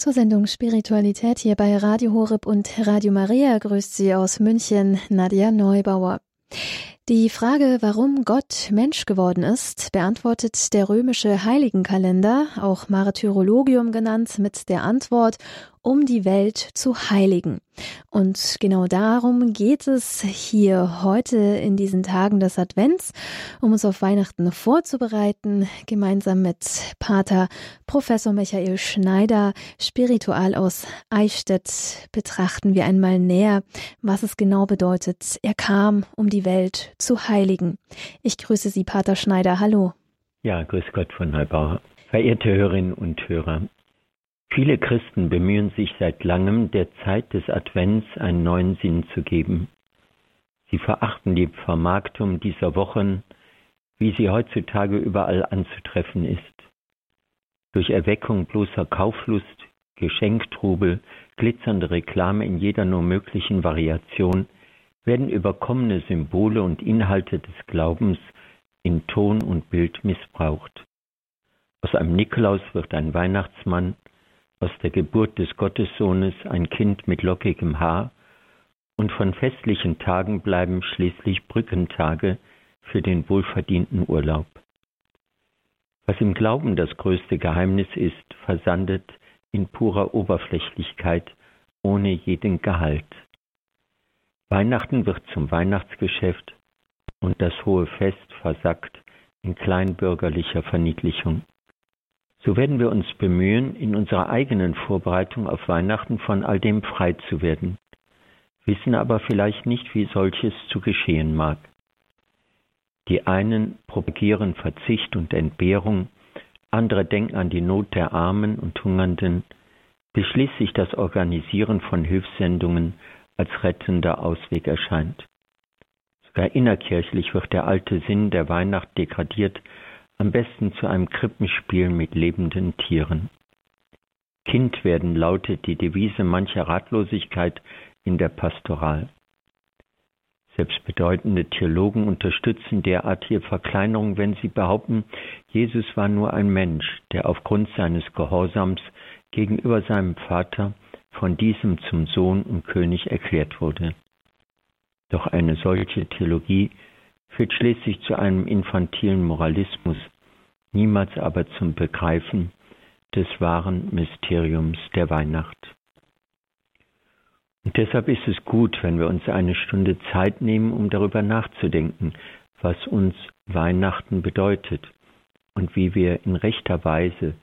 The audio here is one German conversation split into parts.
Zur Sendung Spiritualität hier bei Radio Horeb und Radio Maria grüßt Sie aus München Nadja Neubauer. Die Frage, warum Gott Mensch geworden ist, beantwortet der römische Heiligenkalender, auch Martyrologium genannt, mit der Antwort um die Welt zu heiligen. Und genau darum geht es hier heute in diesen Tagen des Advents, um uns auf Weihnachten vorzubereiten. Gemeinsam mit Pater Professor Michael Schneider, spiritual aus Eichstätt, betrachten wir einmal näher, was es genau bedeutet. Er kam, um die Welt zu heiligen. Ich grüße Sie, Pater Schneider. Hallo. Ja, grüß Gott von Neubauer. Verehrte Hörerinnen und Hörer, Viele Christen bemühen sich seit langem, der Zeit des Advents einen neuen Sinn zu geben. Sie verachten die Vermarktung dieser Wochen, wie sie heutzutage überall anzutreffen ist. Durch Erweckung bloßer Kauflust, Geschenktrubel, glitzernde Reklame in jeder nur möglichen Variation werden überkommene Symbole und Inhalte des Glaubens in Ton und Bild missbraucht. Aus einem Nikolaus wird ein Weihnachtsmann, aus der Geburt des Gottessohnes ein Kind mit lockigem Haar, und von festlichen Tagen bleiben schließlich Brückentage für den wohlverdienten Urlaub. Was im Glauben das größte Geheimnis ist, versandet in purer Oberflächlichkeit ohne jeden Gehalt. Weihnachten wird zum Weihnachtsgeschäft und das hohe Fest versackt in kleinbürgerlicher Verniedlichung. So werden wir uns bemühen, in unserer eigenen Vorbereitung auf Weihnachten von all dem frei zu werden, wissen aber vielleicht nicht, wie solches zu geschehen mag. Die einen propagieren Verzicht und Entbehrung, andere denken an die Not der Armen und Hungernden, bis schließlich das Organisieren von Hilfssendungen als rettender Ausweg erscheint. Sogar innerkirchlich wird der alte Sinn der Weihnacht degradiert am besten zu einem Krippenspiel mit lebenden Tieren. Kind werden lautet die Devise mancher Ratlosigkeit in der Pastoral. Selbst bedeutende Theologen unterstützen derartige Verkleinerung, wenn sie behaupten, Jesus war nur ein Mensch, der aufgrund seines Gehorsams gegenüber seinem Vater von diesem zum Sohn und König erklärt wurde. Doch eine solche Theologie führt schließlich zu einem infantilen Moralismus, niemals aber zum Begreifen des wahren Mysteriums der Weihnacht. Und deshalb ist es gut, wenn wir uns eine Stunde Zeit nehmen, um darüber nachzudenken, was uns Weihnachten bedeutet und wie wir in rechter Weise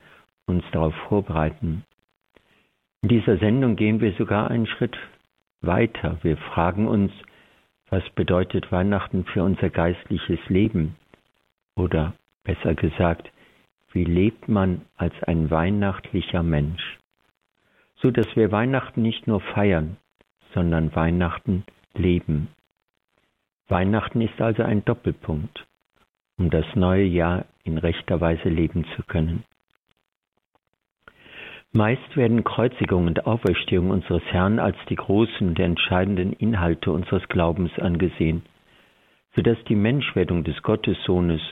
uns darauf vorbereiten. In dieser Sendung gehen wir sogar einen Schritt weiter. Wir fragen uns, was bedeutet Weihnachten für unser geistliches Leben? Oder besser gesagt, wie lebt man als ein weihnachtlicher Mensch? So dass wir Weihnachten nicht nur feiern, sondern Weihnachten leben. Weihnachten ist also ein Doppelpunkt, um das neue Jahr in rechter Weise leben zu können. Meist werden Kreuzigung und Auferstehung unseres Herrn als die großen und entscheidenden Inhalte unseres Glaubens angesehen, so dass die Menschwerdung des Gottessohnes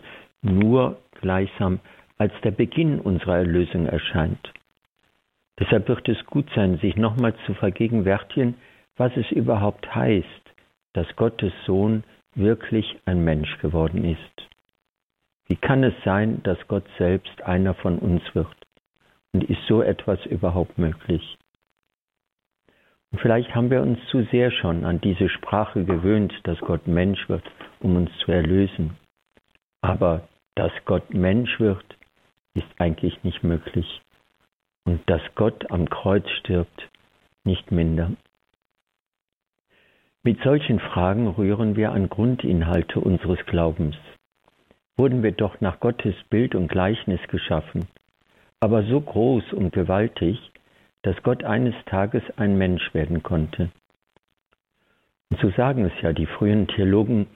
nur gleichsam als der Beginn unserer Erlösung erscheint. Deshalb wird es gut sein, sich nochmals zu vergegenwärtigen, was es überhaupt heißt, dass Gottes Sohn wirklich ein Mensch geworden ist. Wie kann es sein, dass Gott selbst einer von uns wird? Und ist so etwas überhaupt möglich? Und vielleicht haben wir uns zu sehr schon an diese Sprache gewöhnt, dass Gott Mensch wird, um uns zu erlösen. Aber dass Gott Mensch wird, ist eigentlich nicht möglich. Und dass Gott am Kreuz stirbt, nicht minder. Mit solchen Fragen rühren wir an Grundinhalte unseres Glaubens. Wurden wir doch nach Gottes Bild und Gleichnis geschaffen, aber so groß und gewaltig, dass Gott eines Tages ein Mensch werden konnte. Und so sagen es ja die frühen Theologen,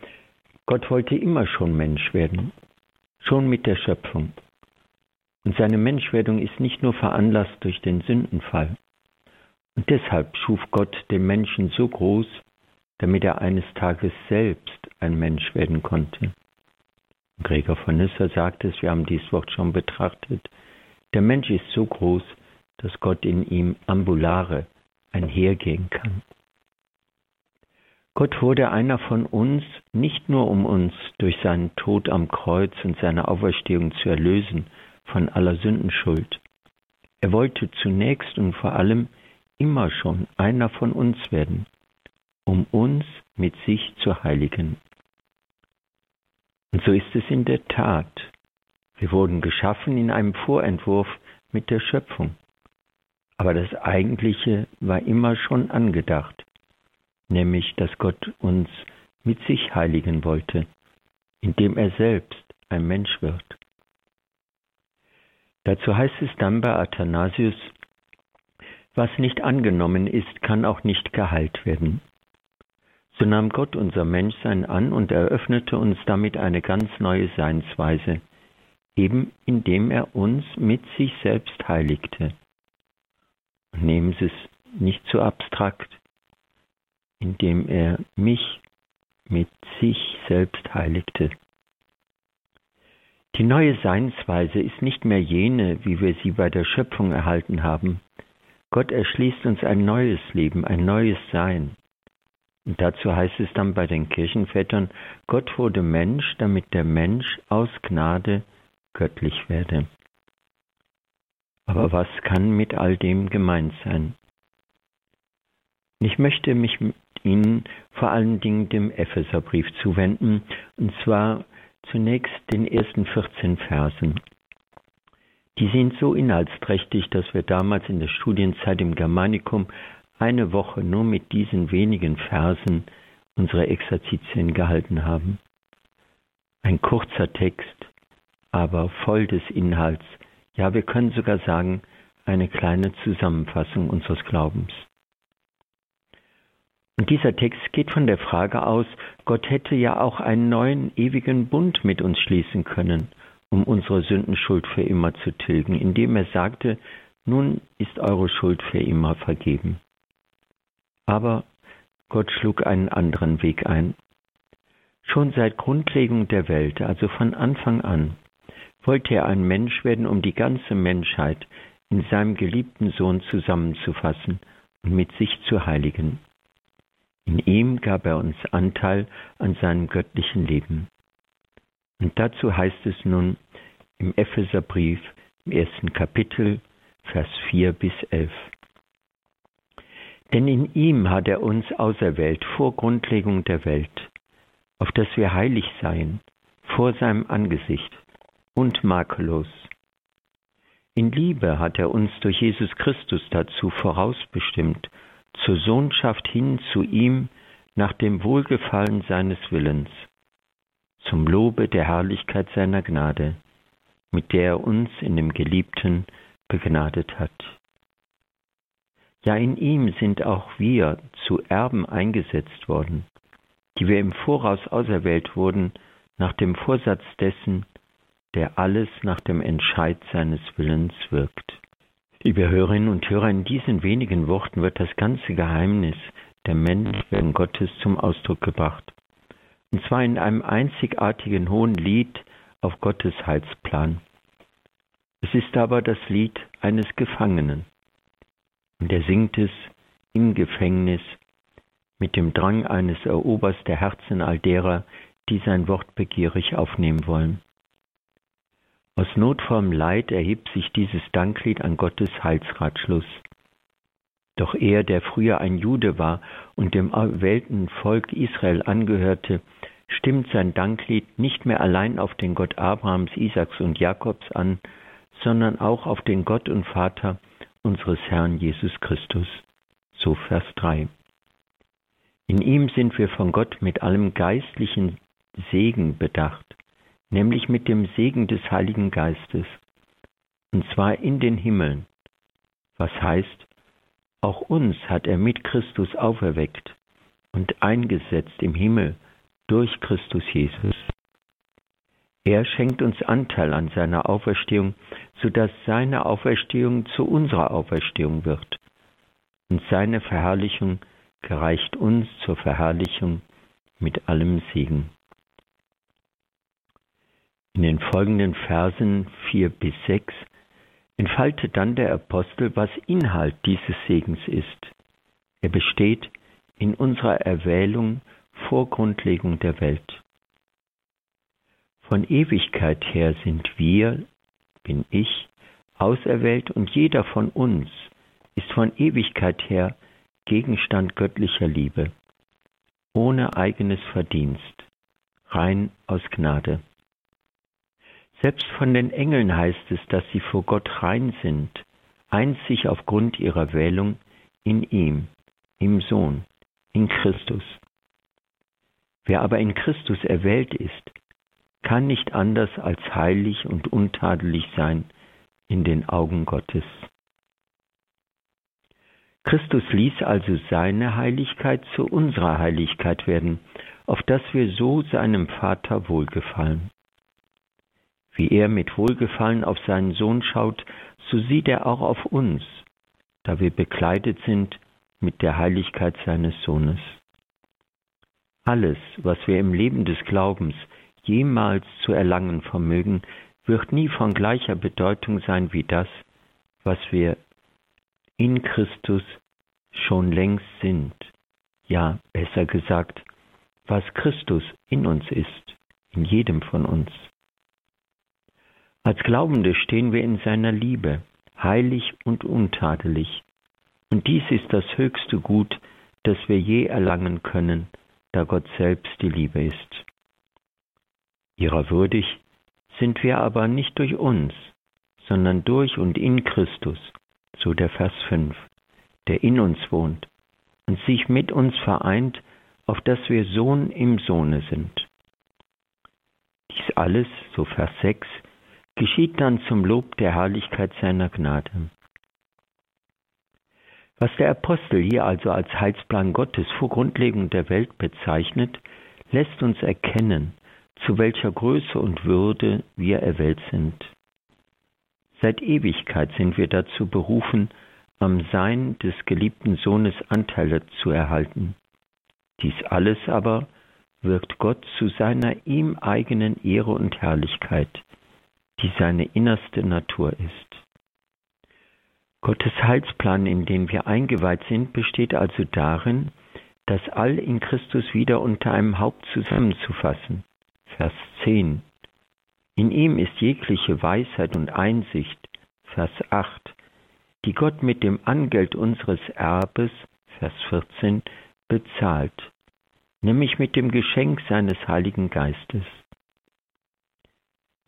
Gott wollte immer schon Mensch werden, schon mit der Schöpfung. Und seine Menschwerdung ist nicht nur veranlasst durch den Sündenfall. Und deshalb schuf Gott den Menschen so groß, damit er eines Tages selbst ein Mensch werden konnte. Gregor von Nyssa sagt es, wir haben dieses Wort schon betrachtet, der Mensch ist so groß, dass Gott in ihm ambulare einhergehen kann. Gott wurde einer von uns, nicht nur um uns durch seinen Tod am Kreuz und seine Auferstehung zu erlösen von aller Sündenschuld. Er wollte zunächst und vor allem immer schon einer von uns werden, um uns mit sich zu heiligen. Und so ist es in der Tat. Wir wurden geschaffen in einem Vorentwurf mit der Schöpfung. Aber das Eigentliche war immer schon angedacht nämlich dass Gott uns mit sich heiligen wollte, indem er selbst ein Mensch wird. Dazu heißt es dann bei Athanasius, was nicht angenommen ist, kann auch nicht geheilt werden. So nahm Gott unser Menschsein an und eröffnete uns damit eine ganz neue Seinsweise, eben indem er uns mit sich selbst heiligte. nehmen Sie es nicht zu abstrakt indem er mich mit sich selbst heiligte. Die neue Seinsweise ist nicht mehr jene, wie wir sie bei der Schöpfung erhalten haben. Gott erschließt uns ein neues Leben, ein neues Sein. Und dazu heißt es dann bei den Kirchenvätern, Gott wurde Mensch, damit der Mensch aus Gnade göttlich werde. Aber was kann mit all dem gemeint sein? Ich möchte mich Ihnen vor allen Dingen dem Epheserbrief zuwenden, und zwar zunächst den ersten 14 Versen. Die sind so inhaltsträchtig, dass wir damals in der Studienzeit im Germanikum eine Woche nur mit diesen wenigen Versen unsere Exerzitien gehalten haben. Ein kurzer Text, aber voll des Inhalts. Ja, wir können sogar sagen, eine kleine Zusammenfassung unseres Glaubens. Und dieser Text geht von der Frage aus, Gott hätte ja auch einen neuen ewigen Bund mit uns schließen können, um unsere Sündenschuld für immer zu tilgen, indem er sagte, nun ist eure Schuld für immer vergeben. Aber Gott schlug einen anderen Weg ein. Schon seit Grundlegung der Welt, also von Anfang an, wollte er ein Mensch werden, um die ganze Menschheit in seinem geliebten Sohn zusammenzufassen und mit sich zu heiligen. In ihm gab er uns Anteil an seinem göttlichen Leben. Und dazu heißt es nun im Epheserbrief im ersten Kapitel, Vers 4 bis 11. Denn in ihm hat er uns auserwählt vor Grundlegung der Welt, auf dass wir heilig seien vor seinem Angesicht und makellos. In Liebe hat er uns durch Jesus Christus dazu vorausbestimmt, zur Sohnschaft hin zu ihm nach dem Wohlgefallen seines Willens, zum Lobe der Herrlichkeit seiner Gnade, mit der er uns in dem Geliebten begnadet hat. Ja, in ihm sind auch wir zu Erben eingesetzt worden, die wir im Voraus auserwählt wurden, nach dem Vorsatz dessen, der alles nach dem Entscheid seines Willens wirkt. Liebe Hörerinnen und Hörer, in diesen wenigen Worten wird das ganze Geheimnis der Menschwerdung Gottes zum Ausdruck gebracht. Und zwar in einem einzigartigen hohen Lied auf Gottes Heilsplan. Es ist aber das Lied eines Gefangenen. Und er singt es im Gefängnis mit dem Drang eines Erobers der Herzen all derer, die sein Wort begierig aufnehmen wollen. Aus notvollem Leid erhebt sich dieses Danklied an Gottes Heilsratschluss. Doch er, der früher ein Jude war und dem erwählten Volk Israel angehörte, stimmt sein Danklied nicht mehr allein auf den Gott Abrahams, Isaaks und Jakobs an, sondern auch auf den Gott und Vater unseres Herrn Jesus Christus. So Vers 3. In ihm sind wir von Gott mit allem geistlichen Segen bedacht nämlich mit dem Segen des Heiligen Geistes, und zwar in den Himmeln, was heißt, auch uns hat er mit Christus auferweckt und eingesetzt im Himmel durch Christus Jesus. Er schenkt uns Anteil an seiner Auferstehung, so dass seine Auferstehung zu unserer Auferstehung wird. Und seine Verherrlichung gereicht uns zur Verherrlichung mit allem Segen. In den folgenden Versen 4 bis 6 entfaltet dann der Apostel, was Inhalt dieses Segens ist. Er besteht in unserer Erwählung vor Grundlegung der Welt. Von Ewigkeit her sind wir, bin ich, auserwählt und jeder von uns ist von Ewigkeit her Gegenstand göttlicher Liebe, ohne eigenes Verdienst, rein aus Gnade. Selbst von den Engeln heißt es, dass sie vor Gott rein sind, einzig aufgrund ihrer Wählung in ihm, im Sohn, in Christus. Wer aber in Christus erwählt ist, kann nicht anders als heilig und untadelig sein in den Augen Gottes. Christus ließ also seine Heiligkeit zu unserer Heiligkeit werden, auf dass wir so seinem Vater wohlgefallen. Wie er mit Wohlgefallen auf seinen Sohn schaut, so sieht er auch auf uns, da wir bekleidet sind mit der Heiligkeit seines Sohnes. Alles, was wir im Leben des Glaubens jemals zu erlangen vermögen, wird nie von gleicher Bedeutung sein wie das, was wir in Christus schon längst sind. Ja, besser gesagt, was Christus in uns ist, in jedem von uns. Als Glaubende stehen wir in seiner Liebe, heilig und untadelig. Und dies ist das höchste Gut, das wir je erlangen können, da Gott selbst die Liebe ist. Ihrer würdig sind wir aber nicht durch uns, sondern durch und in Christus, so der Vers 5, der in uns wohnt und sich mit uns vereint, auf dass wir Sohn im Sohne sind. Dies alles, so Vers 6, geschieht dann zum Lob der Herrlichkeit seiner Gnade. Was der Apostel hier also als Heilsplan Gottes vor Grundlegung der Welt bezeichnet, lässt uns erkennen, zu welcher Größe und Würde wir erwählt sind. Seit Ewigkeit sind wir dazu berufen, am Sein des geliebten Sohnes Anteile zu erhalten. Dies alles aber wirkt Gott zu seiner ihm eigenen Ehre und Herrlichkeit, die seine innerste Natur ist. Gottes Heilsplan, in den wir eingeweiht sind, besteht also darin, das All in Christus wieder unter einem Haupt zusammenzufassen. Vers 10. In ihm ist jegliche Weisheit und Einsicht, Vers 8, die Gott mit dem Angeld unseres Erbes, Vers 14, bezahlt, nämlich mit dem Geschenk seines Heiligen Geistes.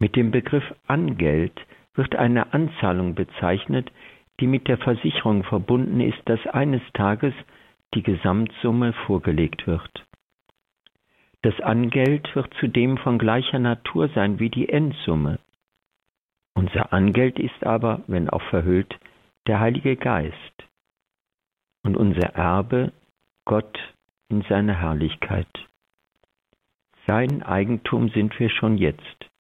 Mit dem Begriff Angeld wird eine Anzahlung bezeichnet, die mit der Versicherung verbunden ist, dass eines Tages die Gesamtsumme vorgelegt wird. Das Angeld wird zudem von gleicher Natur sein wie die Endsumme. Unser Angeld ist aber, wenn auch verhüllt, der Heilige Geist und unser Erbe Gott in seiner Herrlichkeit. Sein Eigentum sind wir schon jetzt,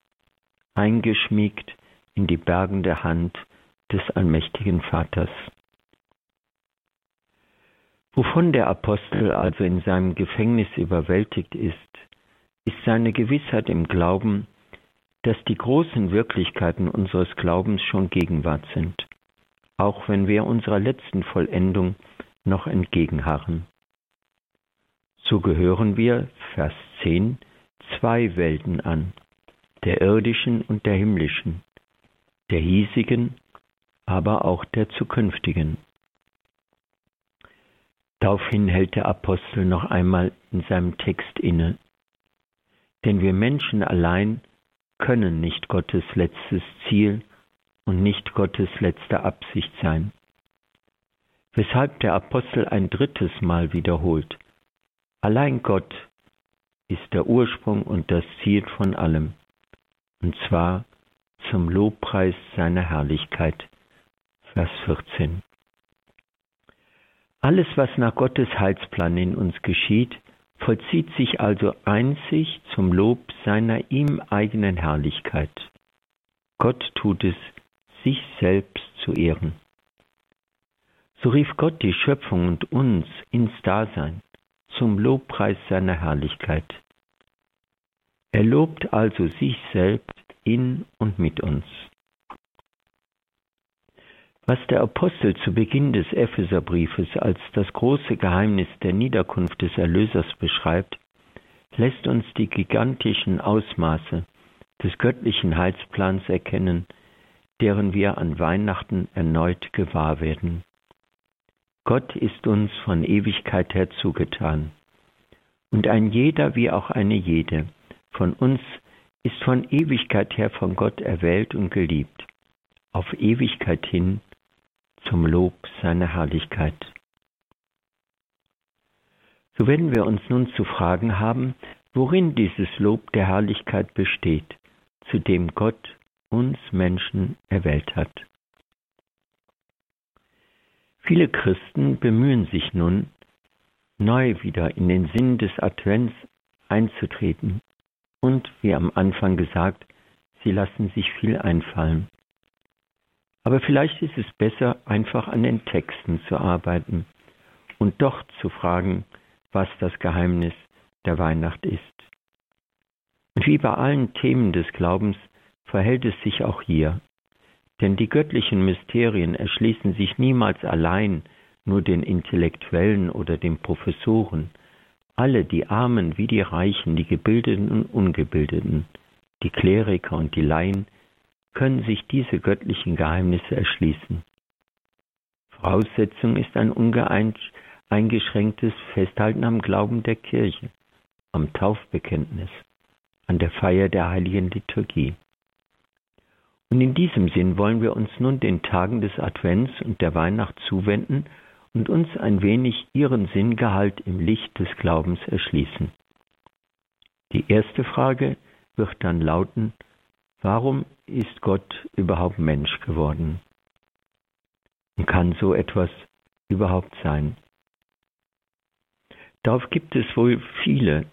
eingeschmiegt in die bergende Hand des allmächtigen Vaters. Wovon der Apostel also in seinem Gefängnis überwältigt ist, ist seine Gewissheit im Glauben, dass die großen Wirklichkeiten unseres Glaubens schon Gegenwart sind, auch wenn wir unserer letzten Vollendung noch entgegenharren. So gehören wir, Vers 10, zwei Welten an, der irdischen und der himmlischen, der hiesigen, aber auch der zukünftigen. Daraufhin hält der Apostel noch einmal in seinem Text inne. Denn wir Menschen allein können nicht Gottes letztes Ziel und nicht Gottes letzte Absicht sein. Weshalb der Apostel ein drittes Mal wiederholt. Allein Gott ist der Ursprung und das Ziel von allem, und zwar zum Lobpreis seiner Herrlichkeit. Vers 14. Alles, was nach Gottes Heilsplan in uns geschieht, vollzieht sich also einzig zum Lob seiner ihm eigenen Herrlichkeit. Gott tut es, sich selbst zu ehren. So rief Gott die Schöpfung und uns ins Dasein zum Lobpreis seiner Herrlichkeit. Er lobt also sich selbst in und mit uns. Was der Apostel zu Beginn des Epheserbriefes als das große Geheimnis der Niederkunft des Erlösers beschreibt, lässt uns die gigantischen Ausmaße des göttlichen Heilsplans erkennen, deren wir an Weihnachten erneut gewahr werden. Gott ist uns von Ewigkeit her zugetan. Und ein jeder wie auch eine jede von uns ist von Ewigkeit her von Gott erwählt und geliebt, auf Ewigkeit hin zum Lob seiner Herrlichkeit. So werden wir uns nun zu fragen haben, worin dieses Lob der Herrlichkeit besteht, zu dem Gott uns Menschen erwählt hat. Viele Christen bemühen sich nun, neu wieder in den Sinn des Advents einzutreten. Und, wie am Anfang gesagt, sie lassen sich viel einfallen. Aber vielleicht ist es besser, einfach an den Texten zu arbeiten und doch zu fragen, was das Geheimnis der Weihnacht ist. Und wie bei allen Themen des Glaubens verhält es sich auch hier. Denn die göttlichen Mysterien erschließen sich niemals allein nur den Intellektuellen oder den Professoren. Alle, die Armen wie die Reichen, die Gebildeten und Ungebildeten, die Kleriker und die Laien, können sich diese göttlichen Geheimnisse erschließen. Voraussetzung ist ein uneingeschränktes Festhalten am Glauben der Kirche, am Taufbekenntnis, an der Feier der heiligen Liturgie. Und in diesem Sinn wollen wir uns nun den Tagen des Advents und der Weihnacht zuwenden und uns ein wenig ihren Sinngehalt im Licht des Glaubens erschließen. Die erste Frage wird dann lauten, warum ist Gott überhaupt Mensch geworden? Und kann so etwas überhaupt sein? Darauf gibt es wohl viele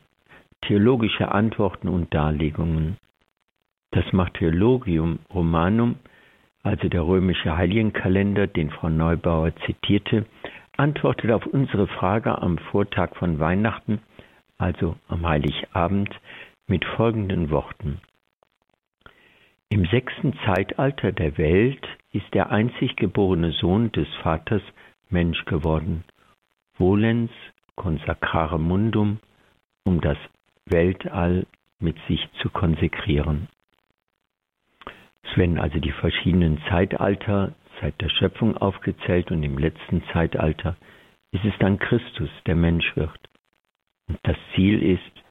theologische Antworten und Darlegungen. Das Martyrologium Romanum, also der römische Heiligenkalender, den Frau Neubauer zitierte, antwortet auf unsere Frage am Vortag von Weihnachten, also am Heiligabend, mit folgenden Worten. Im sechsten Zeitalter der Welt ist der einzig geborene Sohn des Vaters Mensch geworden, volens consacrare mundum, um das Weltall mit sich zu konsekrieren. Werden also die verschiedenen Zeitalter seit der Schöpfung aufgezählt und im letzten Zeitalter ist es dann Christus, der Mensch wird. Und das Ziel ist,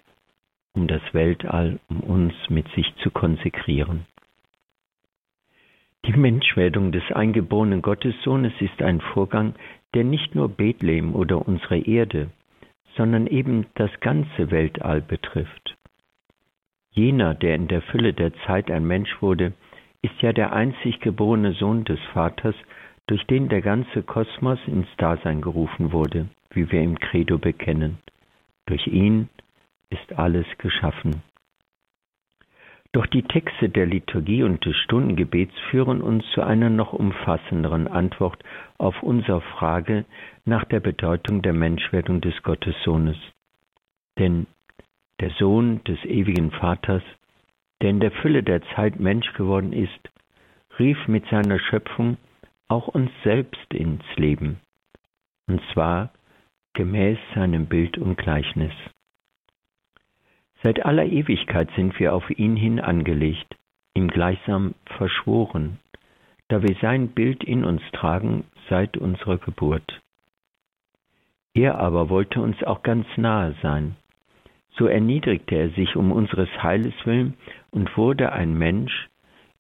um das Weltall, um uns mit sich zu konsekrieren. Die Menschwerdung des eingeborenen Gottessohnes ist ein Vorgang, der nicht nur Bethlehem oder unsere Erde, sondern eben das ganze Weltall betrifft. Jener, der in der Fülle der Zeit ein Mensch wurde, ist ja der einzig geborene Sohn des Vaters, durch den der ganze Kosmos ins Dasein gerufen wurde, wie wir im Credo bekennen. Durch ihn ist alles geschaffen. Doch die Texte der Liturgie und des Stundengebets führen uns zu einer noch umfassenderen Antwort auf unsere Frage nach der Bedeutung der Menschwerdung des Gottessohnes. Denn der Sohn des ewigen Vaters der in der Fülle der Zeit Mensch geworden ist, rief mit seiner Schöpfung auch uns selbst ins Leben, und zwar gemäß seinem Bild und Gleichnis. Seit aller Ewigkeit sind wir auf ihn hin angelegt, ihm gleichsam verschworen, da wir sein Bild in uns tragen seit unserer Geburt. Er aber wollte uns auch ganz nahe sein, so erniedrigte er sich um unseres Heiles willen und wurde ein Mensch,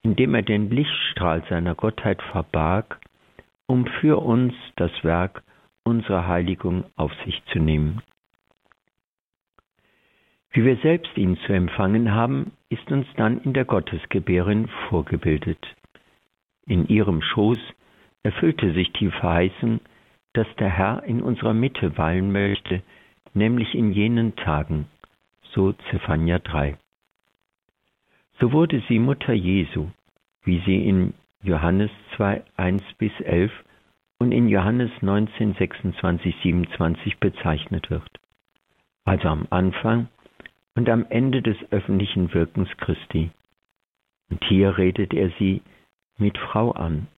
indem er den Lichtstrahl seiner Gottheit verbarg, um für uns das Werk unserer Heiligung auf sich zu nehmen. Wie wir selbst ihn zu empfangen haben, ist uns dann in der Gottesgebärin vorgebildet. In ihrem Schoß erfüllte sich die Verheißung, dass der Herr in unserer Mitte weilen möchte, nämlich in jenen Tagen, so Zephania 3. So wurde sie Mutter Jesu, wie sie in Johannes 2, 1 bis 11 und in Johannes 19, 26, 27 bezeichnet wird. Also am Anfang und am Ende des öffentlichen Wirkens Christi. Und hier redet er sie mit Frau an.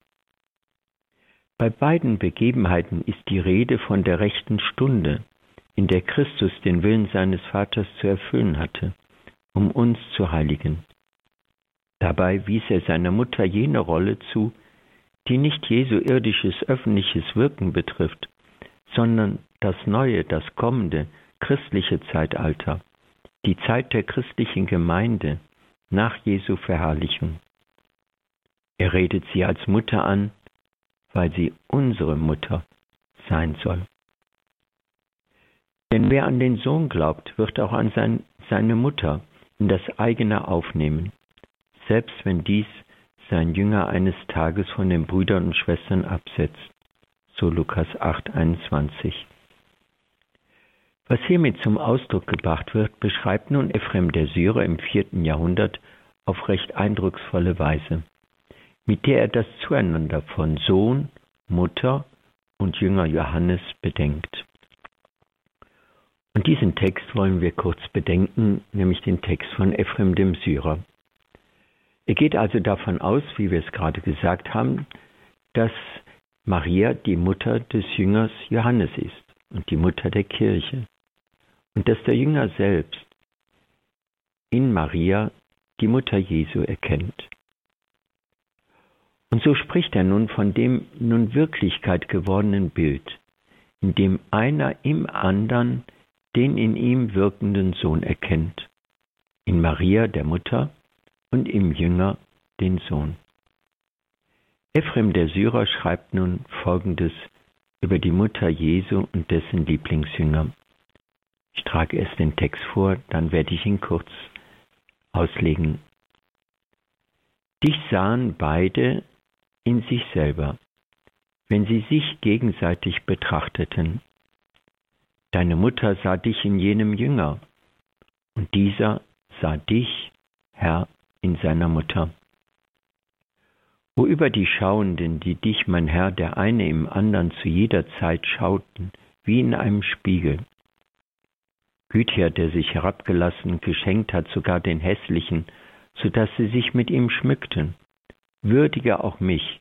Bei beiden Begebenheiten ist die Rede von der rechten Stunde, in der Christus den Willen seines Vaters zu erfüllen hatte, um uns zu heiligen. Dabei wies er seiner Mutter jene Rolle zu, die nicht Jesu irdisches öffentliches Wirken betrifft, sondern das neue, das kommende christliche Zeitalter, die Zeit der christlichen Gemeinde nach Jesu Verherrlichung. Er redet sie als Mutter an, weil sie unsere Mutter sein soll. Denn wer an den Sohn glaubt, wird auch an sein, seine Mutter in das eigene aufnehmen, selbst wenn dies sein Jünger eines Tages von den Brüdern und Schwestern absetzt. So Lukas 8, 21. Was hiermit zum Ausdruck gebracht wird, beschreibt nun Ephrem der Syrer im vierten Jahrhundert auf recht eindrucksvolle Weise, mit der er das Zueinander von Sohn, Mutter und Jünger Johannes bedenkt. Und diesen Text wollen wir kurz bedenken, nämlich den Text von Ephrem dem Syrer. Er geht also davon aus, wie wir es gerade gesagt haben, dass Maria die Mutter des Jüngers Johannes ist und die Mutter der Kirche und dass der Jünger selbst in Maria die Mutter Jesu erkennt. Und so spricht er nun von dem nun Wirklichkeit gewordenen Bild, in dem einer im anderen den in ihm wirkenden Sohn erkennt, in Maria der Mutter und im Jünger den Sohn. Ephrem der Syrer schreibt nun Folgendes über die Mutter Jesu und dessen Lieblingsjünger. Ich trage erst den Text vor, dann werde ich ihn kurz auslegen. Dich sahen beide in sich selber, wenn sie sich gegenseitig betrachteten. Deine Mutter sah dich in jenem Jünger, und dieser sah dich, Herr, in seiner Mutter. Wo über die Schauenden, die dich, mein Herr, der eine im anderen zu jeder Zeit schauten, wie in einem Spiegel, Gütier, der sich herabgelassen geschenkt hat, sogar den Hässlichen, so dass sie sich mit ihm schmückten. Würdige auch mich,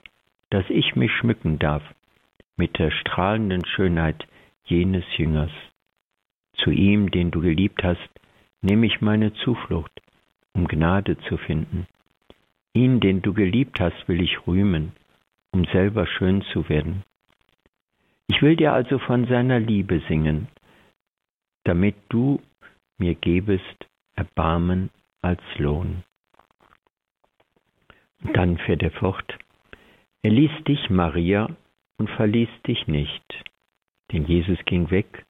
dass ich mich schmücken darf mit der strahlenden Schönheit jenes Jüngers. Zu ihm, den du geliebt hast, nehme ich meine Zuflucht, um Gnade zu finden. Ihn, den du geliebt hast, will ich rühmen, um selber schön zu werden. Ich will dir also von seiner Liebe singen, damit du mir gebest Erbarmen als Lohn. Und dann fährt er fort. Er ließ dich, Maria, und verließ dich nicht. Denn Jesus ging weg,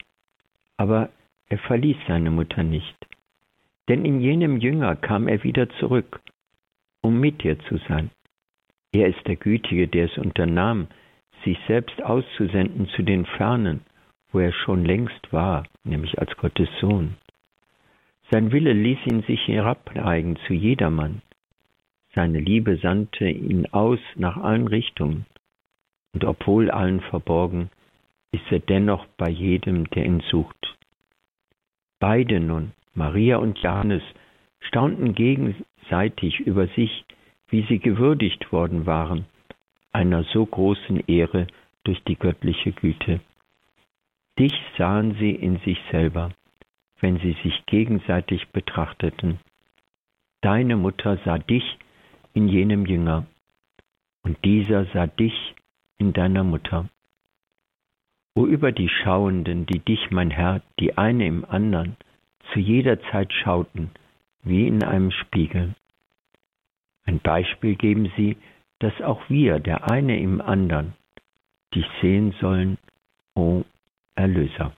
aber er verließ seine Mutter nicht. Denn in jenem Jünger kam er wieder zurück, um mit dir zu sein. Er ist der Gütige, der es unternahm, sich selbst auszusenden zu den Fernen, wo er schon längst war, nämlich als Gottes Sohn. Sein Wille ließ ihn sich herabneigen zu jedermann. Seine Liebe sandte ihn aus nach allen Richtungen. Und obwohl allen verborgen, ist er dennoch bei jedem, der ihn sucht. Beide nun, Maria und Johannes, staunten gegenseitig über sich, wie sie gewürdigt worden waren, einer so großen Ehre durch die göttliche Güte. Dich sahen sie in sich selber, wenn sie sich gegenseitig betrachteten. Deine Mutter sah dich in jenem Jünger, und dieser sah dich in deiner Mutter. O über die Schauenden, die dich, mein Herr, die eine im anderen, zu jeder Zeit schauten, wie in einem Spiegel. Ein Beispiel geben sie, dass auch wir, der eine im anderen, dich sehen sollen, o Erlöser.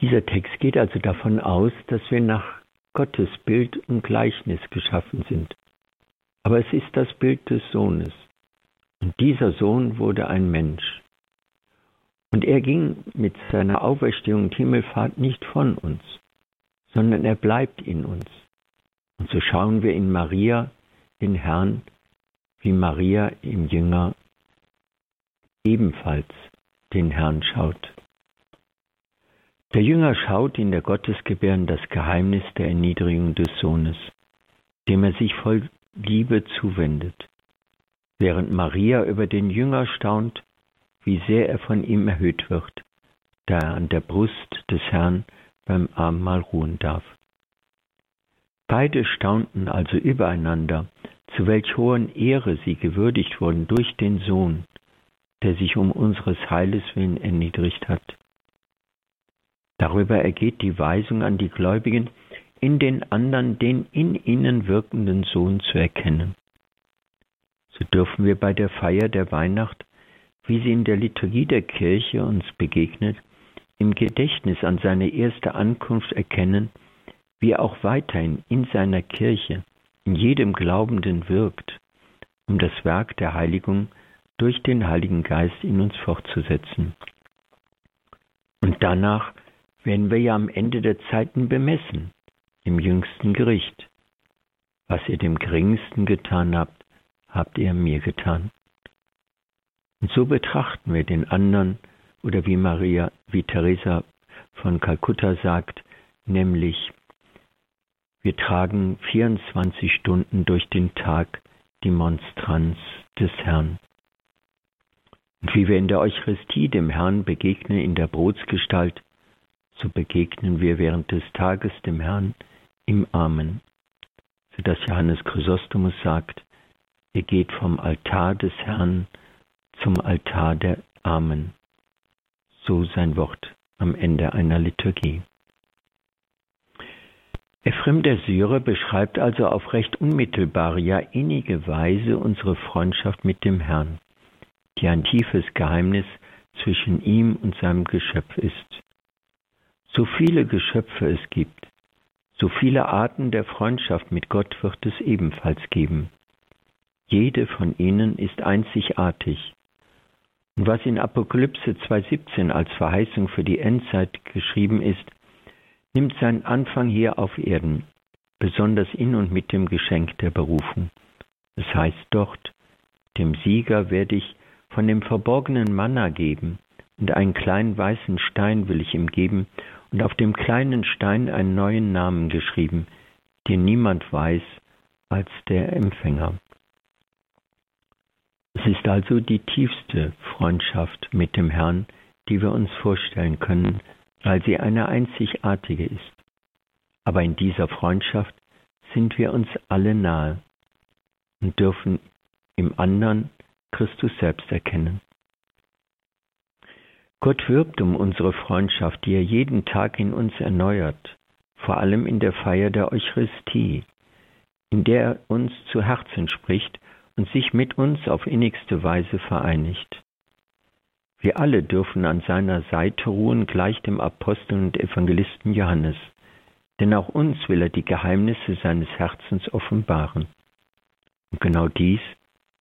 Dieser Text geht also davon aus, dass wir nach Gottes Bild und Gleichnis geschaffen sind. Aber es ist das Bild des Sohnes. Und dieser Sohn wurde ein Mensch. Und er ging mit seiner Auferstehung und Himmelfahrt nicht von uns, sondern er bleibt in uns. Und so schauen wir in Maria, den Herrn, wie Maria im Jünger ebenfalls den Herrn schaut. Der Jünger schaut in der Gottesgebären das Geheimnis der Erniedrigung des Sohnes, dem er sich voll Liebe zuwendet. während Maria über den Jünger staunt, wie sehr er von ihm erhöht wird, da er an der Brust des Herrn beim Abendmahl ruhen darf. Beide staunten also übereinander, zu welch hohen Ehre sie gewürdigt wurden durch den Sohn, der sich um unseres Heiles willen erniedrigt hat. Darüber ergeht die Weisung an die Gläubigen, in den anderen den in ihnen wirkenden Sohn zu erkennen. So dürfen wir bei der Feier der Weihnacht, wie sie in der Liturgie der Kirche uns begegnet, im Gedächtnis an seine erste Ankunft erkennen, wie er auch weiterhin in seiner Kirche, in jedem Glaubenden wirkt, um das Werk der Heiligung durch den Heiligen Geist in uns fortzusetzen. Und danach werden wir ja am Ende der Zeiten bemessen, im jüngsten Gericht. Was ihr dem Geringsten getan habt, habt ihr mir getan. Und so betrachten wir den anderen, oder wie Maria, wie Teresa von Kalkutta sagt, nämlich wir tragen 24 Stunden durch den Tag die Monstranz des Herrn. Und wie wir in der Eucharistie dem Herrn begegnen in der Brotsgestalt, so begegnen wir während des Tages dem Herrn im Amen, so dass Johannes Chrysostomus sagt, ihr geht vom Altar des Herrn zum Altar der Amen. So sein Wort am Ende einer Liturgie. Ephrem der Syrer beschreibt also auf recht unmittelbare, ja innige Weise unsere Freundschaft mit dem Herrn, die ein tiefes Geheimnis zwischen ihm und seinem Geschöpf ist. So viele Geschöpfe es gibt, so viele Arten der Freundschaft mit Gott wird es ebenfalls geben. Jede von ihnen ist einzigartig. Und was in Apokalypse 2.17 als Verheißung für die Endzeit geschrieben ist, nimmt seinen Anfang hier auf Erden, besonders in und mit dem Geschenk der Berufung. Es heißt dort, dem Sieger werde ich von dem verborgenen Manna geben, und einen kleinen weißen Stein will ich ihm geben, und auf dem kleinen Stein einen neuen Namen geschrieben, den niemand weiß als der Empfänger. Es ist also die tiefste Freundschaft mit dem Herrn, die wir uns vorstellen können, weil sie eine einzigartige ist. Aber in dieser Freundschaft sind wir uns alle nahe und dürfen im anderen Christus selbst erkennen. Gott wirbt um unsere Freundschaft, die er jeden Tag in uns erneuert, vor allem in der Feier der Eucharistie, in der er uns zu Herzen spricht und sich mit uns auf innigste Weise vereinigt. Wir alle dürfen an seiner Seite ruhen, gleich dem Apostel und Evangelisten Johannes, denn auch uns will er die Geheimnisse seines Herzens offenbaren. Und genau dies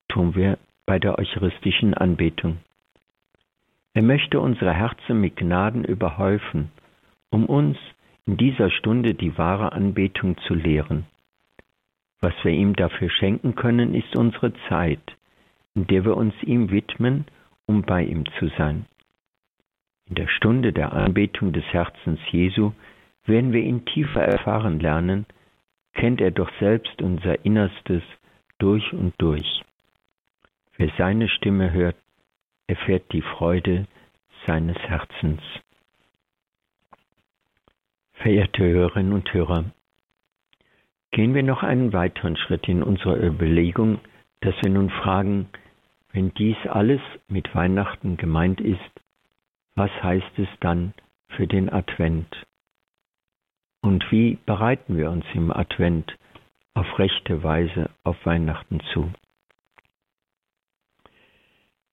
tun wir bei der eucharistischen Anbetung. Er möchte unsere Herzen mit Gnaden überhäufen, um uns in dieser Stunde die wahre Anbetung zu lehren. Was wir ihm dafür schenken können, ist unsere Zeit, in der wir uns ihm widmen um bei ihm zu sein. In der Stunde der Anbetung des Herzens Jesu werden wir ihn tiefer erfahren lernen, kennt er doch selbst unser Innerstes durch und durch. Wer seine Stimme hört, erfährt die Freude seines Herzens. Verehrte Hörerinnen und Hörer, gehen wir noch einen weiteren Schritt in unserer Überlegung, dass wir nun fragen, wenn dies alles mit Weihnachten gemeint ist, was heißt es dann für den Advent? Und wie bereiten wir uns im Advent auf rechte Weise auf Weihnachten zu?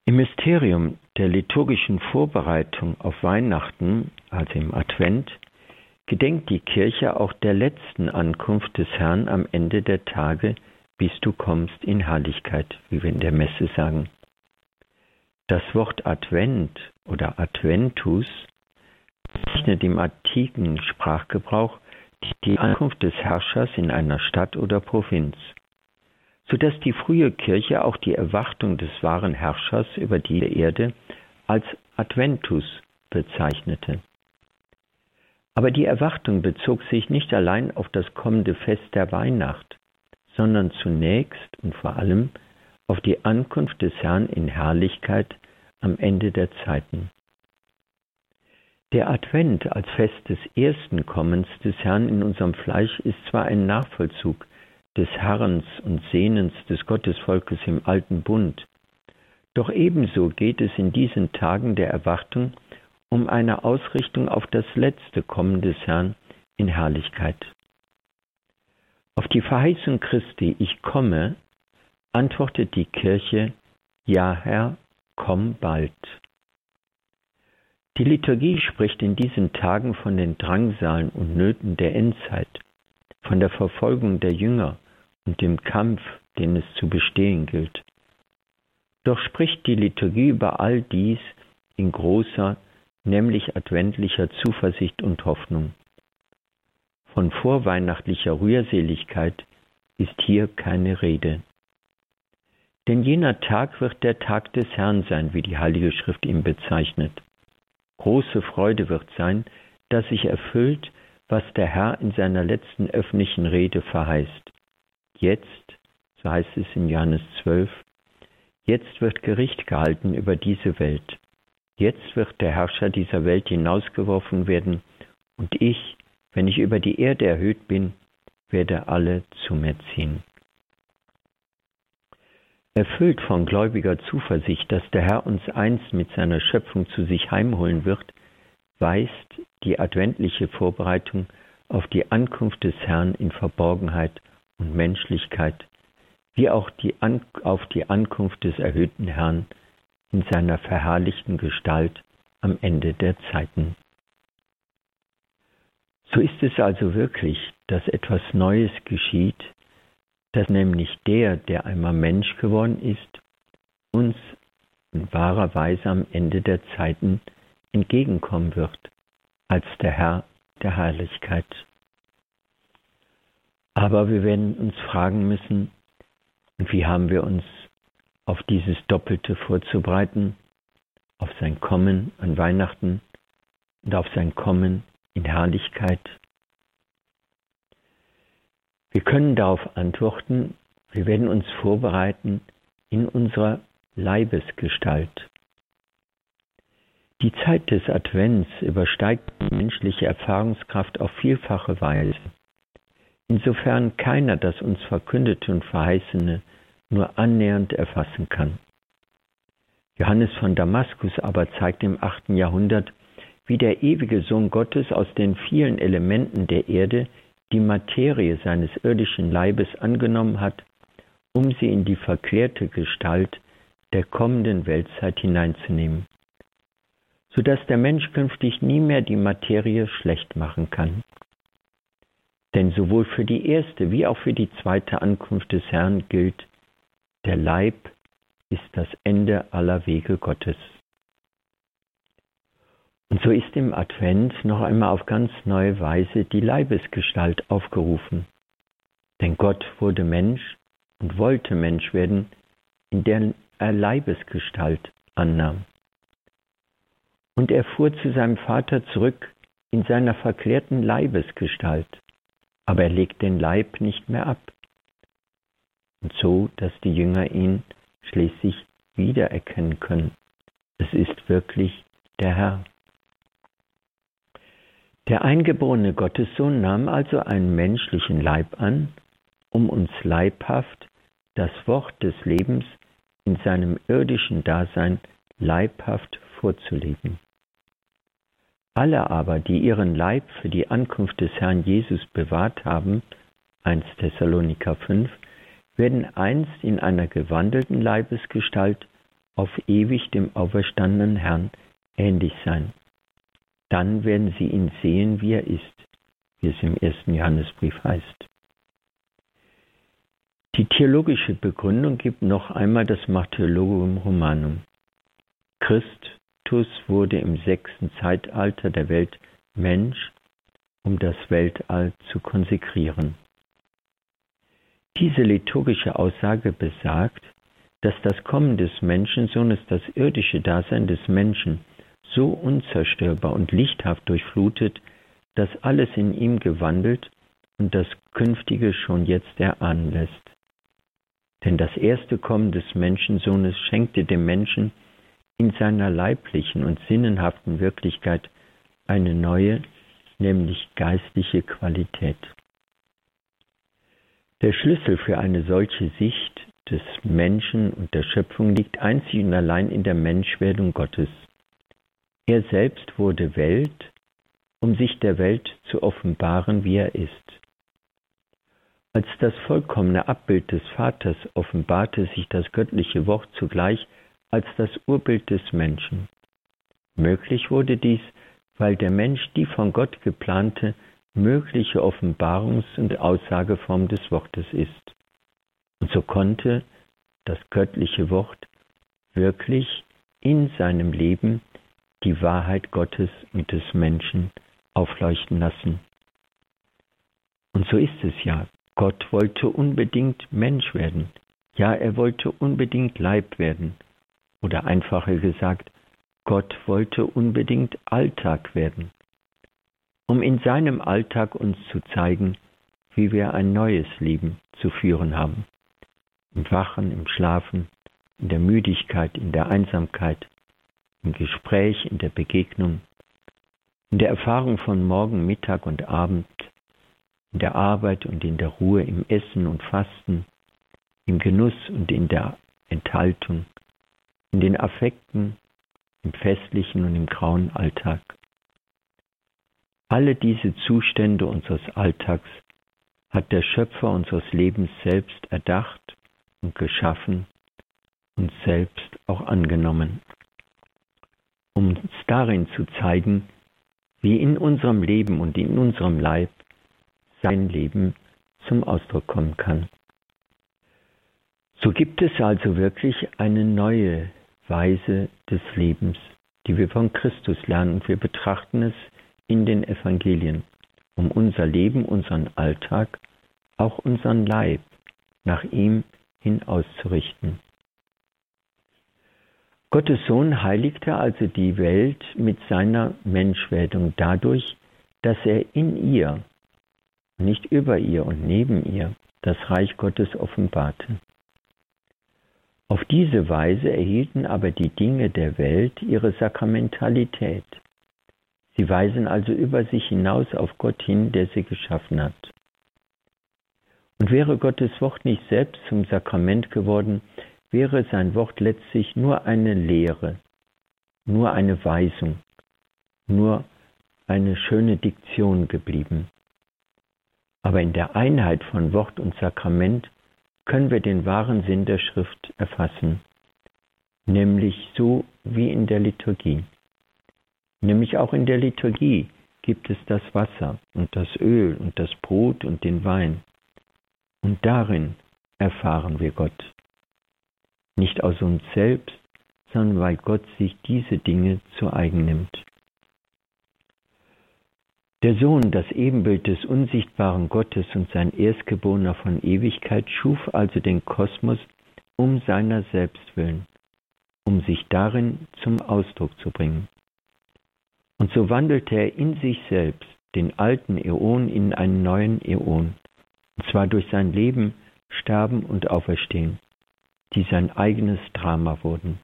Im Mysterium der liturgischen Vorbereitung auf Weihnachten, also im Advent, gedenkt die Kirche auch der letzten Ankunft des Herrn am Ende der Tage, bis du kommst in Herrlichkeit, wie wir in der Messe sagen. Das Wort Advent oder Adventus bezeichnet im antiken Sprachgebrauch die Ankunft des Herrschers in einer Stadt oder Provinz, so dass die frühe Kirche auch die Erwartung des wahren Herrschers über die Erde als Adventus bezeichnete. Aber die Erwartung bezog sich nicht allein auf das kommende Fest der Weihnacht, sondern zunächst und vor allem auf die Ankunft des Herrn in Herrlichkeit am Ende der Zeiten. Der Advent als Fest des ersten Kommens des Herrn in unserem Fleisch ist zwar ein Nachvollzug des Harrens und Sehnens des Gottesvolkes im alten Bund, doch ebenso geht es in diesen Tagen der Erwartung um eine Ausrichtung auf das letzte Kommen des Herrn in Herrlichkeit. Auf die Verheißung Christi, ich komme, antwortet die Kirche, ja Herr, komm bald. Die Liturgie spricht in diesen Tagen von den Drangsalen und Nöten der Endzeit, von der Verfolgung der Jünger und dem Kampf, den es zu bestehen gilt. Doch spricht die Liturgie über all dies in großer, nämlich adventlicher Zuversicht und Hoffnung. Von vorweihnachtlicher Rührseligkeit ist hier keine Rede. Denn jener Tag wird der Tag des Herrn sein, wie die Heilige Schrift ihn bezeichnet. Große Freude wird sein, dass sich erfüllt, was der Herr in seiner letzten öffentlichen Rede verheißt. Jetzt, so heißt es in Johannes 12, jetzt wird Gericht gehalten über diese Welt. Jetzt wird der Herrscher dieser Welt hinausgeworfen werden, und ich, wenn ich über die Erde erhöht bin, werde alle zu mir ziehen. Erfüllt von gläubiger Zuversicht, dass der Herr uns einst mit seiner Schöpfung zu sich heimholen wird, weist die adventliche Vorbereitung auf die Ankunft des Herrn in Verborgenheit und Menschlichkeit, wie auch die auf die Ankunft des erhöhten Herrn in seiner verherrlichten Gestalt am Ende der Zeiten. So ist es also wirklich, dass etwas Neues geschieht, dass nämlich der, der einmal Mensch geworden ist, uns in wahrer Weise am Ende der Zeiten entgegenkommen wird, als der Herr der Heiligkeit. Aber wir werden uns fragen müssen, wie haben wir uns auf dieses Doppelte vorzubereiten, auf sein Kommen an Weihnachten und auf sein Kommen in Herrlichkeit wir können darauf antworten, wir werden uns vorbereiten in unserer Leibesgestalt. Die Zeit des Advents übersteigt die menschliche Erfahrungskraft auf vielfache Weise. Insofern keiner das uns Verkündete und Verheißene nur annähernd erfassen kann. Johannes von Damaskus aber zeigt im achten Jahrhundert, wie der ewige Sohn Gottes aus den vielen Elementen der Erde die Materie seines irdischen Leibes angenommen hat, um sie in die verklärte Gestalt der kommenden Weltzeit hineinzunehmen, so dass der Mensch künftig nie mehr die Materie schlecht machen kann. Denn sowohl für die erste wie auch für die zweite Ankunft des Herrn gilt, der Leib ist das Ende aller Wege Gottes. Und so ist im Advent noch einmal auf ganz neue Weise die Leibesgestalt aufgerufen. Denn Gott wurde Mensch und wollte Mensch werden, in der er Leibesgestalt annahm. Und er fuhr zu seinem Vater zurück in seiner verklärten Leibesgestalt, aber er legt den Leib nicht mehr ab. Und so, dass die Jünger ihn schließlich wiedererkennen können. Es ist wirklich der Herr. Der eingeborene Gottessohn nahm also einen menschlichen Leib an, um uns leibhaft das Wort des Lebens in seinem irdischen Dasein leibhaft vorzuleben. Alle aber, die ihren Leib für die Ankunft des Herrn Jesus bewahrt haben, 1 Thessaloniker 5, werden einst in einer gewandelten Leibesgestalt auf ewig dem auferstandenen Herrn ähnlich sein dann werden sie ihn sehen, wie er ist, wie es im ersten Johannesbrief heißt. Die theologische Begründung gibt noch einmal das Martyrologium Romanum. Christus wurde im sechsten Zeitalter der Welt Mensch, um das Weltall zu konsekrieren. Diese liturgische Aussage besagt, dass das Kommen des Menschensohnes das irdische Dasein des Menschen so unzerstörbar und lichthaft durchflutet, dass alles in ihm gewandelt und das Künftige schon jetzt erahnen lässt. Denn das erste Kommen des Menschensohnes schenkte dem Menschen in seiner leiblichen und sinnenhaften Wirklichkeit eine neue, nämlich geistliche Qualität. Der Schlüssel für eine solche Sicht des Menschen und der Schöpfung liegt einzig und allein in der Menschwerdung Gottes. Er selbst wurde Welt, um sich der Welt zu offenbaren, wie er ist. Als das vollkommene Abbild des Vaters offenbarte sich das göttliche Wort zugleich als das Urbild des Menschen. Möglich wurde dies, weil der Mensch die von Gott geplante mögliche Offenbarungs- und Aussageform des Wortes ist. Und so konnte das göttliche Wort wirklich in seinem Leben die Wahrheit Gottes und des Menschen aufleuchten lassen. Und so ist es ja. Gott wollte unbedingt Mensch werden. Ja, er wollte unbedingt Leib werden. Oder einfacher gesagt, Gott wollte unbedingt Alltag werden, um in seinem Alltag uns zu zeigen, wie wir ein neues Leben zu führen haben. Im Wachen, im Schlafen, in der Müdigkeit, in der Einsamkeit, im Gespräch, in der Begegnung, in der Erfahrung von Morgen, Mittag und Abend, in der Arbeit und in der Ruhe, im Essen und Fasten, im Genuss und in der Enthaltung, in den Affekten, im festlichen und im grauen Alltag. Alle diese Zustände unseres Alltags hat der Schöpfer unseres Lebens selbst erdacht und geschaffen und selbst auch angenommen, um uns darin zu zeigen, wie in unserem Leben und in unserem Leib sein Leben zum Ausdruck kommen kann. So gibt es also wirklich eine neue Weise des Lebens, die wir von Christus lernen und wir betrachten es in den Evangelien, um unser Leben, unseren Alltag, auch unseren Leib nach ihm hin auszurichten. Gottes Sohn heiligte also die Welt mit seiner Menschwerdung dadurch, dass er in ihr, nicht über ihr und neben ihr, das Reich Gottes offenbarte. Auf diese Weise erhielten aber die Dinge der Welt ihre Sakramentalität. Sie weisen also über sich hinaus auf Gott hin, der sie geschaffen hat. Und wäre Gottes Wort nicht selbst zum Sakrament geworden, wäre sein Wort letztlich nur eine Lehre, nur eine Weisung, nur eine schöne Diktion geblieben. Aber in der Einheit von Wort und Sakrament können wir den wahren Sinn der Schrift erfassen, nämlich so wie in der Liturgie. Nämlich auch in der Liturgie gibt es das Wasser und das Öl und das Brot und den Wein. Und darin erfahren wir Gott nicht aus uns selbst, sondern weil Gott sich diese Dinge zu eigen nimmt. Der Sohn, das Ebenbild des unsichtbaren Gottes und sein Erstgeborener von Ewigkeit, schuf also den Kosmos um seiner selbst willen, um sich darin zum Ausdruck zu bringen. Und so wandelte er in sich selbst den alten Äon in einen neuen Äon, und zwar durch sein Leben, Sterben und Auferstehen die sein eigenes Drama wurden.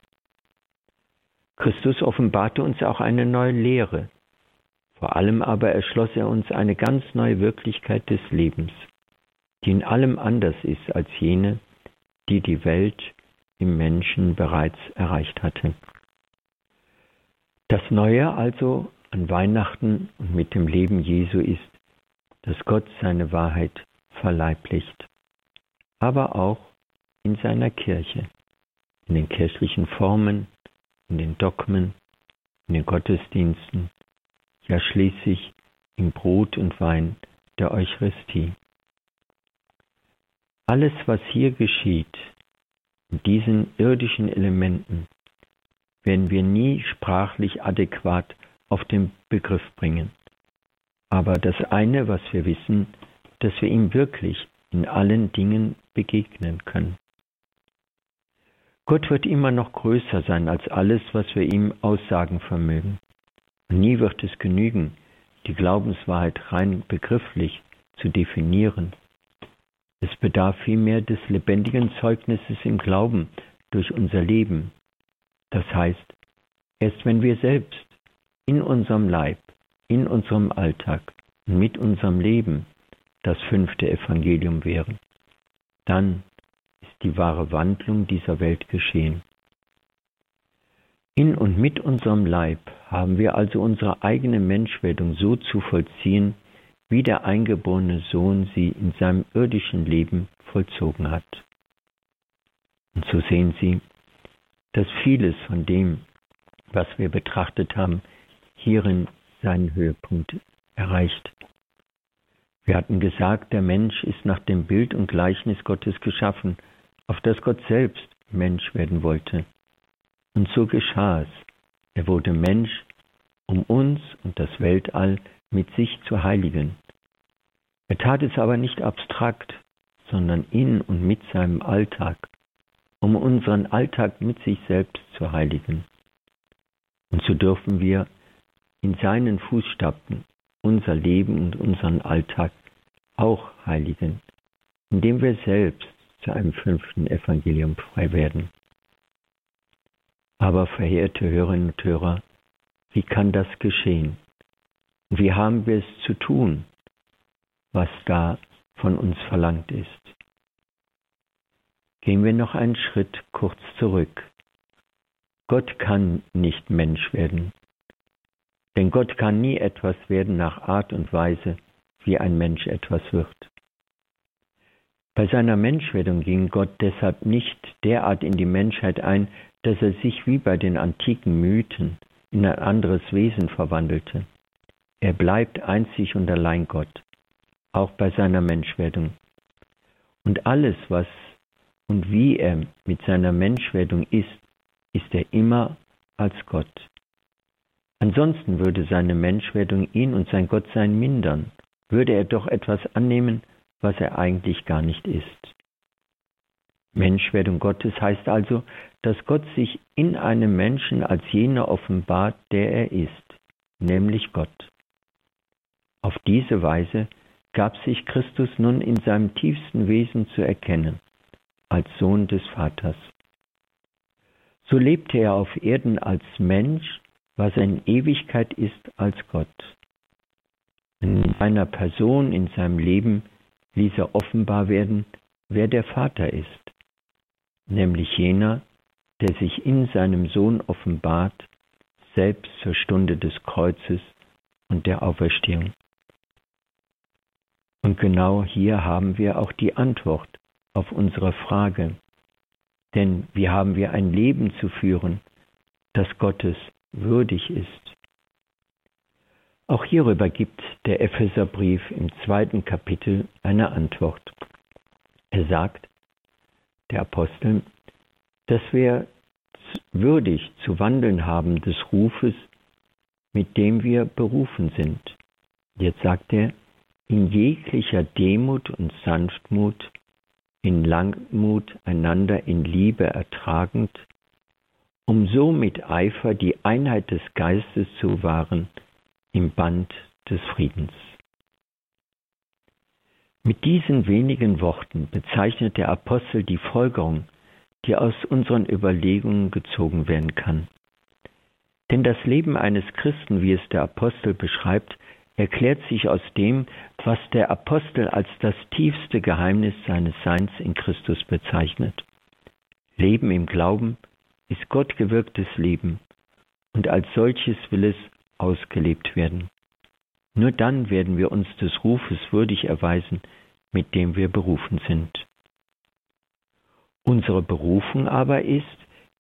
Christus offenbarte uns auch eine neue Lehre. Vor allem aber erschloss er uns eine ganz neue Wirklichkeit des Lebens, die in allem anders ist als jene, die die Welt im Menschen bereits erreicht hatte. Das Neue also an Weihnachten und mit dem Leben Jesu ist, dass Gott seine Wahrheit verleiblicht, aber auch in seiner Kirche, in den kirchlichen Formen, in den Dogmen, in den Gottesdiensten, ja schließlich im Brot und Wein der Eucharistie. Alles, was hier geschieht, in diesen irdischen Elementen, werden wir nie sprachlich adäquat auf den Begriff bringen. Aber das eine, was wir wissen, dass wir ihm wirklich in allen Dingen begegnen können. Gott wird immer noch größer sein als alles, was wir ihm aussagen vermögen. Und nie wird es genügen, die Glaubenswahrheit rein begrifflich zu definieren. Es bedarf vielmehr des lebendigen Zeugnisses im Glauben durch unser Leben. Das heißt, erst wenn wir selbst in unserem Leib, in unserem Alltag, mit unserem Leben das fünfte Evangelium wären, dann ist die wahre Wandlung dieser Welt geschehen. In und mit unserem Leib haben wir also unsere eigene Menschwerdung so zu vollziehen, wie der eingeborene Sohn sie in seinem irdischen Leben vollzogen hat. Und so sehen Sie, dass vieles von dem, was wir betrachtet haben, hierin seinen Höhepunkt erreicht. Wir hatten gesagt, der Mensch ist nach dem Bild und Gleichnis Gottes geschaffen, auf das Gott selbst Mensch werden wollte. Und so geschah es. Er wurde Mensch, um uns und das Weltall mit sich zu heiligen. Er tat es aber nicht abstrakt, sondern in und mit seinem Alltag, um unseren Alltag mit sich selbst zu heiligen. Und so dürfen wir in seinen Fußstapfen unser Leben und unseren Alltag auch heiligen, indem wir selbst zu einem fünften Evangelium frei werden. Aber verehrte Hörerinnen und Hörer, wie kann das geschehen? Wie haben wir es zu tun, was da von uns verlangt ist? Gehen wir noch einen Schritt kurz zurück. Gott kann nicht Mensch werden. Denn Gott kann nie etwas werden nach Art und Weise, wie ein Mensch etwas wird. Bei seiner Menschwerdung ging Gott deshalb nicht derart in die Menschheit ein, dass er sich wie bei den antiken Mythen in ein anderes Wesen verwandelte. Er bleibt einzig und allein Gott, auch bei seiner Menschwerdung. Und alles, was und wie er mit seiner Menschwerdung ist, ist er immer als Gott. Ansonsten würde seine Menschwerdung ihn und sein Gottsein mindern, würde er doch etwas annehmen, was er eigentlich gar nicht ist. Menschwerdung Gottes heißt also, dass Gott sich in einem Menschen als jener offenbart, der er ist, nämlich Gott. Auf diese Weise gab sich Christus nun in seinem tiefsten Wesen zu erkennen, als Sohn des Vaters. So lebte er auf Erden als Mensch, was in Ewigkeit ist als Gott. In seiner Person, in seinem Leben ließ er offenbar werden, wer der Vater ist, nämlich jener, der sich in seinem Sohn offenbart, selbst zur Stunde des Kreuzes und der Auferstehung. Und genau hier haben wir auch die Antwort auf unsere Frage. Denn wie haben wir ein Leben zu führen, das Gottes würdig ist? Auch hierüber gibt der Epheserbrief im zweiten Kapitel eine Antwort. Er sagt, der Apostel, dass wir würdig zu wandeln haben des Rufes, mit dem wir berufen sind. Jetzt sagt er, in jeglicher Demut und Sanftmut, in Langmut einander in Liebe ertragend, um so mit Eifer die Einheit des Geistes zu wahren im Band des Friedens. Mit diesen wenigen Worten bezeichnet der Apostel die Folgerung, die aus unseren Überlegungen gezogen werden kann. Denn das Leben eines Christen, wie es der Apostel beschreibt, erklärt sich aus dem, was der Apostel als das tiefste Geheimnis seines Seins in Christus bezeichnet. Leben im Glauben ist Gott gewirktes Leben und als solches will es ausgelebt werden. Nur dann werden wir uns des Rufes würdig erweisen, mit dem wir berufen sind. Unsere Berufung aber ist,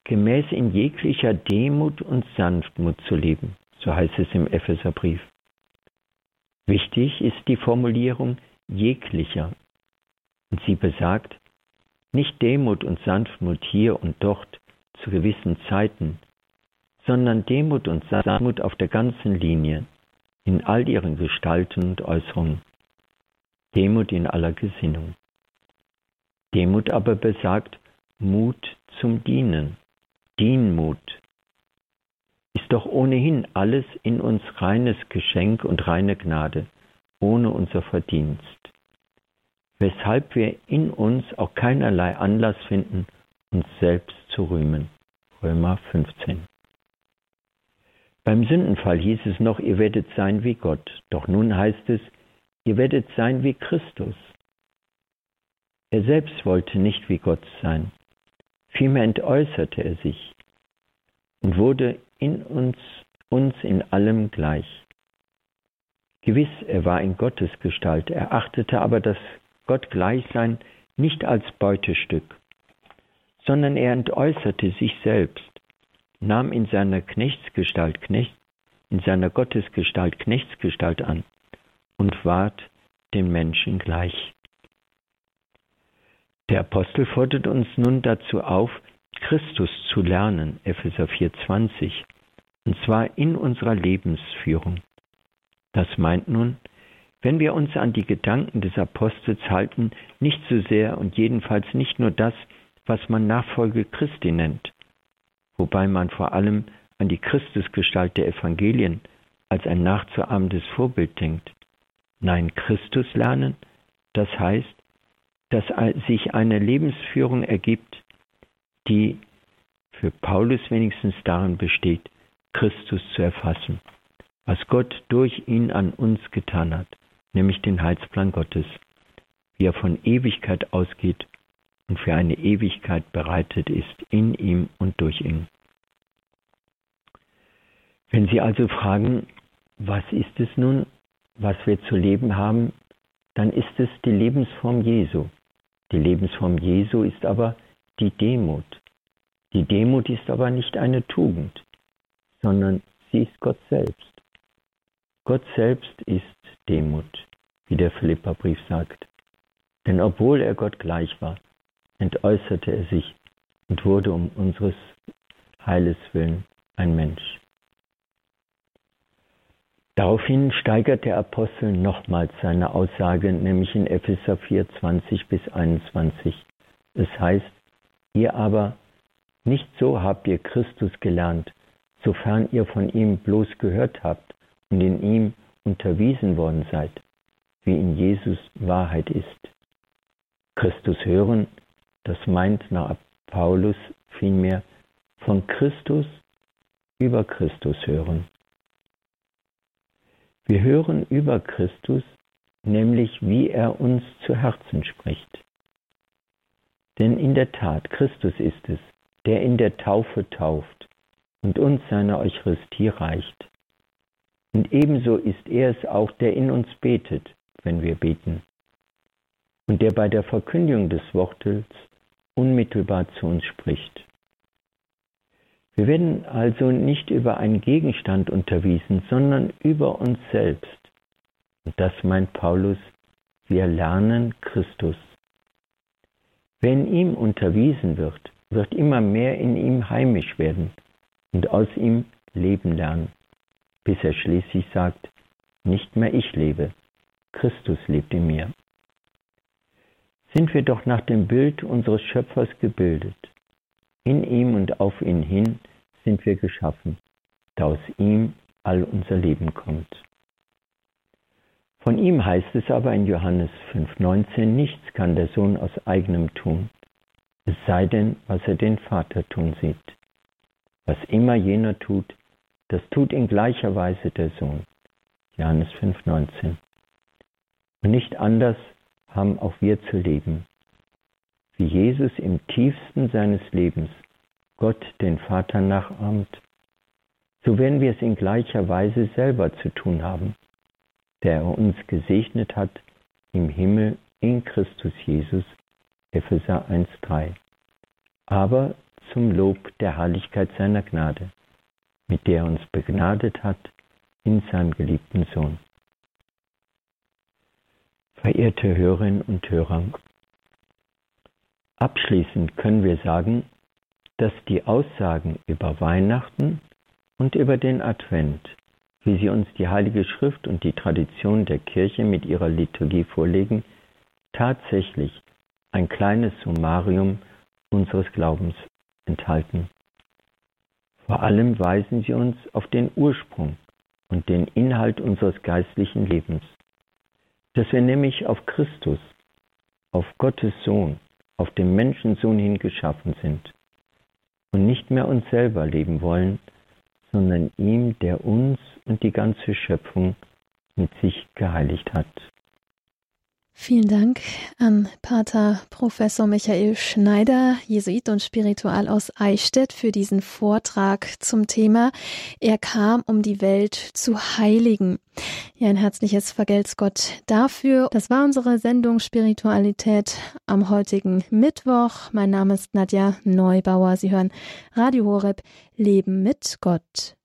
gemäß in jeglicher Demut und Sanftmut zu leben, so heißt es im Epheserbrief. Wichtig ist die Formulierung jeglicher. Und sie besagt, nicht Demut und Sanftmut hier und dort zu gewissen Zeiten, sondern Demut und Sanftmut auf der ganzen Linie, in all ihren Gestalten und Äußerungen. Demut in aller Gesinnung. Demut aber besagt Mut zum Dienen, Dienmut. Doch ohnehin alles in uns reines Geschenk und reine Gnade, ohne unser Verdienst. weshalb wir in uns auch keinerlei Anlass finden, uns selbst zu rühmen. Römer 15. Beim Sündenfall hieß es noch, ihr werdet sein wie Gott. Doch nun heißt es, ihr werdet sein wie Christus. Er selbst wollte nicht wie Gott sein. Vielmehr entäußerte er sich und wurde in uns, uns in allem gleich. Gewiss, er war in Gottes Gestalt, er achtete aber das Gottgleichsein nicht als Beutestück, sondern er entäußerte sich selbst, nahm in seiner Knechtsgestalt Knecht, in seiner Gottesgestalt Knechtsgestalt an und ward den Menschen gleich. Der Apostel fordert uns nun dazu auf, Christus zu lernen, Epheser 4,20, und zwar in unserer Lebensführung. Das meint nun, wenn wir uns an die Gedanken des Apostels halten, nicht so sehr und jedenfalls nicht nur das, was man Nachfolge Christi nennt, wobei man vor allem an die Christusgestalt der Evangelien als ein nachzuahmendes Vorbild denkt. Nein, Christus lernen, das heißt, dass sich eine Lebensführung ergibt, die für Paulus wenigstens darin besteht, Christus zu erfassen was Gott durch ihn an uns getan hat, nämlich den Heilsplan Gottes, wie er von Ewigkeit ausgeht und für eine Ewigkeit bereitet ist in ihm und durch ihn. Wenn Sie also fragen, was ist es nun, was wir zu leben haben, dann ist es die Lebensform Jesu. Die Lebensform Jesu ist aber die Demut. Die Demut ist aber nicht eine Tugend, sondern sie ist Gott selbst. Gott selbst ist Demut, wie der Philipperbrief sagt. Denn obwohl er Gott gleich war, entäußerte er sich und wurde um unseres Heiles willen ein Mensch. Daraufhin steigert der Apostel nochmals seine Aussage, nämlich in Epheser 4, 20 bis 21. Es heißt, ihr aber, nicht so habt ihr Christus gelernt, sofern ihr von ihm bloß gehört habt und in ihm unterwiesen worden seid, wie in Jesus Wahrheit ist. Christus hören, das meint nach Paulus vielmehr von Christus über Christus hören. Wir hören über Christus, nämlich wie er uns zu Herzen spricht. Denn in der Tat, Christus ist es, der in der Taufe tauft und uns seine Eucharistie reicht. Und ebenso ist er es auch, der in uns betet, wenn wir beten. Und der bei der Verkündigung des Wortes unmittelbar zu uns spricht. Wir werden also nicht über einen Gegenstand unterwiesen, sondern über uns selbst. Und das meint Paulus, wir lernen Christus. Wer in ihm unterwiesen wird, wird immer mehr in ihm heimisch werden und aus ihm leben lernen bis er schließlich sagt, nicht mehr ich lebe, Christus lebt in mir. Sind wir doch nach dem Bild unseres Schöpfers gebildet. In ihm und auf ihn hin sind wir geschaffen, da aus ihm all unser Leben kommt. Von ihm heißt es aber in Johannes 5,19, nichts kann der Sohn aus eigenem tun, es sei denn, was er den Vater tun sieht. Was immer jener tut, das tut in gleicher Weise der Sohn. Johannes 5,19. Und nicht anders haben auch wir zu leben. Wie Jesus im tiefsten seines Lebens Gott den Vater nachahmt, so werden wir es in gleicher Weise selber zu tun haben, der er uns gesegnet hat im Himmel in Christus Jesus, Epheser 1,3. Aber zum Lob der Herrlichkeit seiner Gnade mit der er uns begnadet hat in seinem geliebten Sohn. Verehrte Hörerinnen und Hörer, abschließend können wir sagen, dass die Aussagen über Weihnachten und über den Advent, wie sie uns die Heilige Schrift und die Tradition der Kirche mit ihrer Liturgie vorlegen, tatsächlich ein kleines Summarium unseres Glaubens enthalten. Vor allem weisen sie uns auf den Ursprung und den Inhalt unseres geistlichen Lebens, dass wir nämlich auf Christus, auf Gottes Sohn, auf den Menschensohn hin geschaffen sind und nicht mehr uns selber leben wollen, sondern ihm, der uns und die ganze Schöpfung mit sich geheiligt hat. Vielen Dank an Pater Professor Michael Schneider, Jesuit und Spiritual aus Eichstätt, für diesen Vortrag zum Thema Er kam, um die Welt zu heiligen. Ja, ein herzliches Vergelt's Gott dafür. Das war unsere Sendung Spiritualität am heutigen Mittwoch. Mein Name ist Nadja Neubauer. Sie hören Radio Horeb Leben mit Gott.